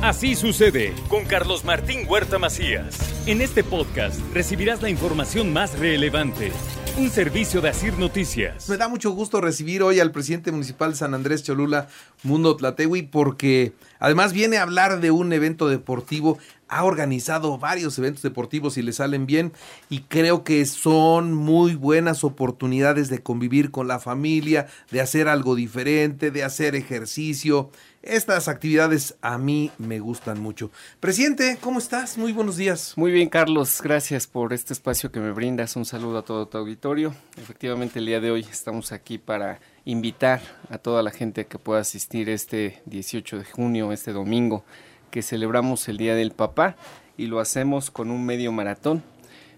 Así sucede con Carlos Martín Huerta Macías. En este podcast recibirás la información más relevante. Un servicio de Asir Noticias. Me da mucho gusto recibir hoy al presidente municipal de San Andrés Cholula, Mundo Tlatewi, porque además viene a hablar de un evento deportivo. Ha organizado varios eventos deportivos y le salen bien y creo que son muy buenas oportunidades de convivir con la familia, de hacer algo diferente, de hacer ejercicio. Estas actividades a mí me gustan mucho. Presidente, ¿cómo estás? Muy buenos días. Muy bien, Carlos. Gracias por este espacio que me brindas. Un saludo a todo tu auditorio. Efectivamente, el día de hoy estamos aquí para invitar a toda la gente que pueda asistir este 18 de junio, este domingo, que celebramos el Día del Papá y lo hacemos con un medio maratón,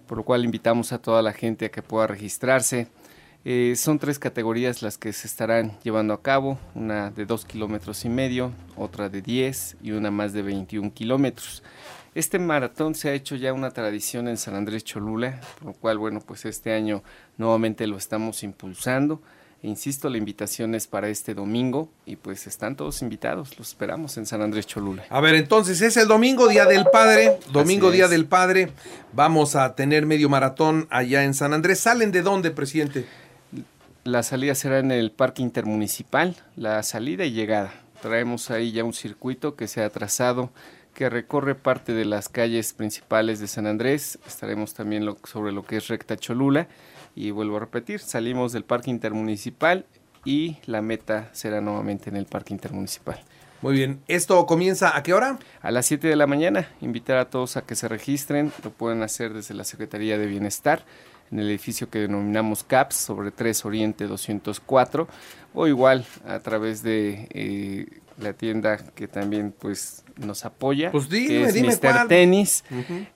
por lo cual invitamos a toda la gente a que pueda registrarse. Eh, son tres categorías las que se estarán llevando a cabo, una de dos kilómetros y medio, otra de 10 y una más de 21 kilómetros. Este maratón se ha hecho ya una tradición en San Andrés Cholula, por lo cual, bueno, pues este año nuevamente lo estamos impulsando. Insisto, la invitación es para este domingo y pues están todos invitados, los esperamos en San Andrés Cholula. A ver, entonces es el domingo, Día del Padre, domingo, Día del Padre, vamos a tener medio maratón allá en San Andrés. ¿Salen de dónde, presidente? La salida será en el Parque Intermunicipal, la salida y llegada. Traemos ahí ya un circuito que se ha trazado que recorre parte de las calles principales de San Andrés. Estaremos también sobre lo que es Recta Cholula y vuelvo a repetir, salimos del parque intermunicipal y la meta será nuevamente en el parque intermunicipal. Muy bien, ¿esto comienza a qué hora? A las 7 de la mañana. Invitar a todos a que se registren, lo pueden hacer desde la Secretaría de Bienestar en el edificio que denominamos CAPS sobre 3 Oriente 204 o igual a través de eh, la tienda que también pues nos apoya pues dime, que es dime Mr. Tenis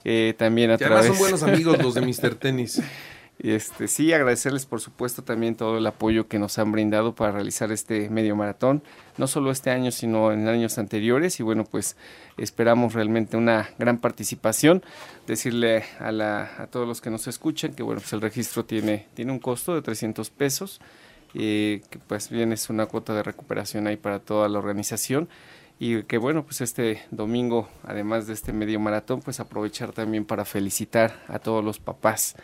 eh, también a ya través son buenos amigos los de Mr. Tenis Este, sí, agradecerles por supuesto también todo el apoyo que nos han brindado para realizar este medio maratón, no solo este año, sino en años anteriores. Y bueno, pues esperamos realmente una gran participación. Decirle a, todos los que nos escuchan que bueno, pues el registro tiene, tiene un costo de 300 pesos, eh, que pues bien es una cuota de recuperación ahí para toda la organización y que bueno, pues este domingo, además de este medio maratón, pues aprovechar también para felicitar a todos los papás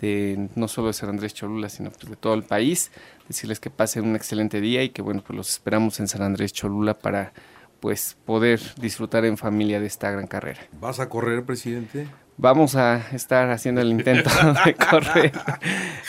de no solo de San Andrés Cholula, sino pues de todo el país, decirles que pasen un excelente día y que bueno, pues los esperamos en San Andrés Cholula para pues poder disfrutar en familia de esta gran carrera. ¿Vas a correr, presidente? Vamos a estar haciendo el intento de correr.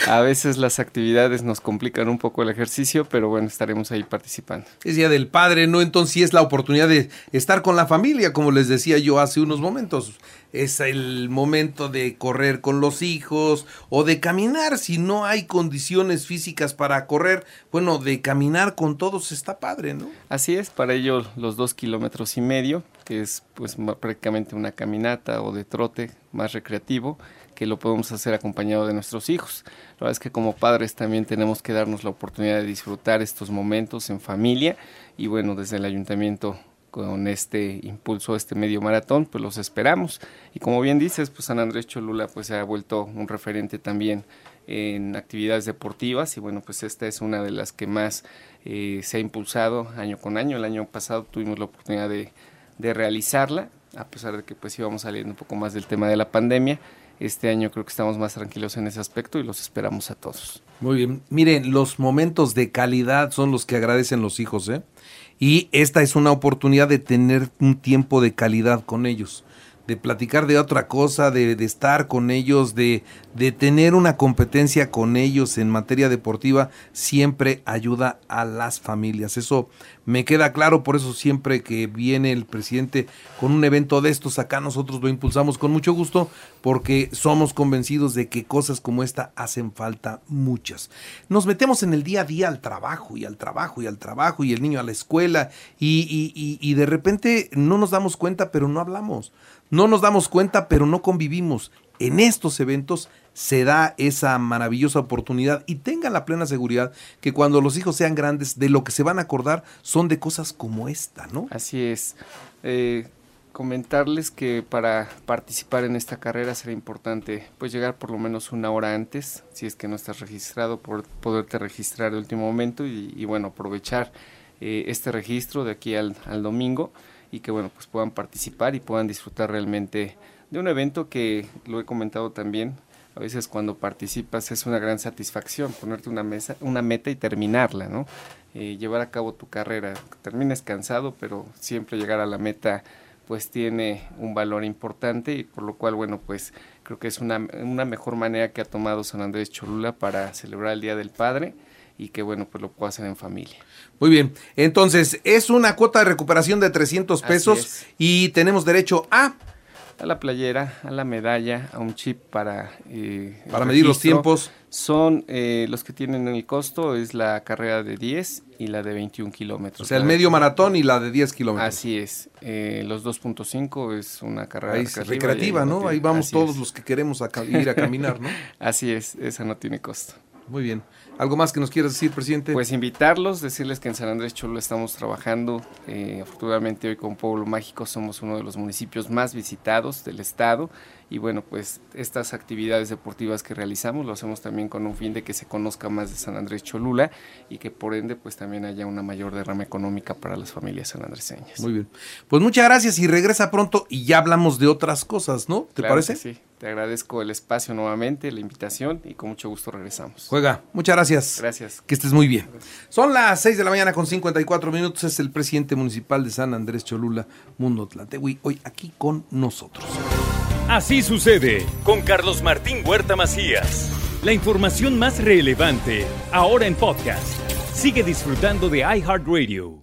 A veces las actividades nos complican un poco el ejercicio, pero bueno, estaremos ahí participando. Es Día del Padre, ¿no? Entonces sí es la oportunidad de estar con la familia, como les decía yo hace unos momentos. Es el momento de correr con los hijos o de caminar si no hay condiciones físicas para correr. Bueno, de caminar con todos está padre, ¿no? Así es, para ello los dos kilómetros y medio, que es pues prácticamente una caminata o de trote más recreativo, que lo podemos hacer acompañado de nuestros hijos. La verdad es que como padres también tenemos que darnos la oportunidad de disfrutar estos momentos en familia y bueno, desde el ayuntamiento con este impulso, este medio maratón, pues los esperamos. Y como bien dices, pues San Andrés Cholula pues se ha vuelto un referente también en actividades deportivas y bueno, pues esta es una de las que más eh, se ha impulsado año con año. El año pasado tuvimos la oportunidad de, de realizarla, a pesar de que pues íbamos saliendo un poco más del tema de la pandemia. Este año creo que estamos más tranquilos en ese aspecto y los esperamos a todos. Muy bien. Miren, los momentos de calidad son los que agradecen los hijos, ¿eh? Y esta es una oportunidad de tener un tiempo de calidad con ellos, de platicar de otra cosa, de, de estar con ellos, de, de tener una competencia con ellos en materia deportiva, siempre ayuda a las familias. Eso me queda claro, por eso siempre que viene el presidente con un evento de estos acá, nosotros lo impulsamos con mucho gusto, porque somos convencidos de que cosas como esta hacen falta muchas. Nos metemos en el día a día al trabajo y al trabajo y al trabajo y el niño a la escuela y, y, y, y de repente no nos damos cuenta, pero no hablamos. No nos damos cuenta, pero no convivimos. En estos eventos se da esa maravillosa oportunidad y tengan la plena seguridad que cuando los hijos sean grandes, de lo que se van a acordar son de cosas como esta, ¿no? Así es. Eh, comentarles que para participar en esta carrera será importante pues llegar por lo menos una hora antes, si es que no estás registrado, por poderte registrar de último momento y, bueno, aprovechar eh, este registro de aquí al, al domingo y que bueno, pues puedan participar y puedan disfrutar realmente de un evento que lo he comentado también, a veces cuando participas es una gran satisfacción ponerte una mesa, una meta y terminarla, ¿no? Eh, llevar a cabo tu carrera, termines cansado, pero siempre llegar a la meta pues tiene un valor importante y por lo cual, bueno, pues creo que es una, una mejor manera que ha tomado San Andrés Cholula para celebrar el Día del Padre y que, bueno, pues lo pueda hacer en familia. Muy bien, entonces es una cuota de recuperación de 300 pesos y tenemos derecho a a la playera, a la medalla, a un chip para... Eh, para medir los tiempos. Son eh, los que tienen el costo, es la carrera de 10 y la de 21 kilómetros. O sea, el medio maratón y la de 10 kilómetros. Así es. Eh, los 2.5 es una carrera recreativa, ¿no? Ahí vamos todos los que queremos ir a caminar, ¿no? Así es, esa no tiene costo. Muy bien. ¿Algo más que nos quieras decir, presidente? Pues invitarlos, decirles que en San Andrés Cholo estamos trabajando. Eh, afortunadamente hoy con Pueblo Mágico somos uno de los municipios más visitados del estado y bueno, pues estas actividades deportivas que realizamos lo hacemos también con un fin de que se conozca más de San Andrés Cholula y que por ende pues también haya una mayor derrama económica para las familias sanandreseñas. Muy bien. Pues muchas gracias y regresa pronto y ya hablamos de otras cosas, ¿no? ¿Te parece? sí. Te agradezco el espacio nuevamente, la invitación y con mucho gusto regresamos. Juega, muchas gracias. Gracias. Que estés muy bien. Son las 6 de la mañana con 54 minutos. Es el presidente municipal de San Andrés Cholula, Mundo Tlantegui, hoy aquí con nosotros. Así sucede con Carlos Martín Huerta Macías. La información más relevante, ahora en podcast. Sigue disfrutando de iHeartRadio.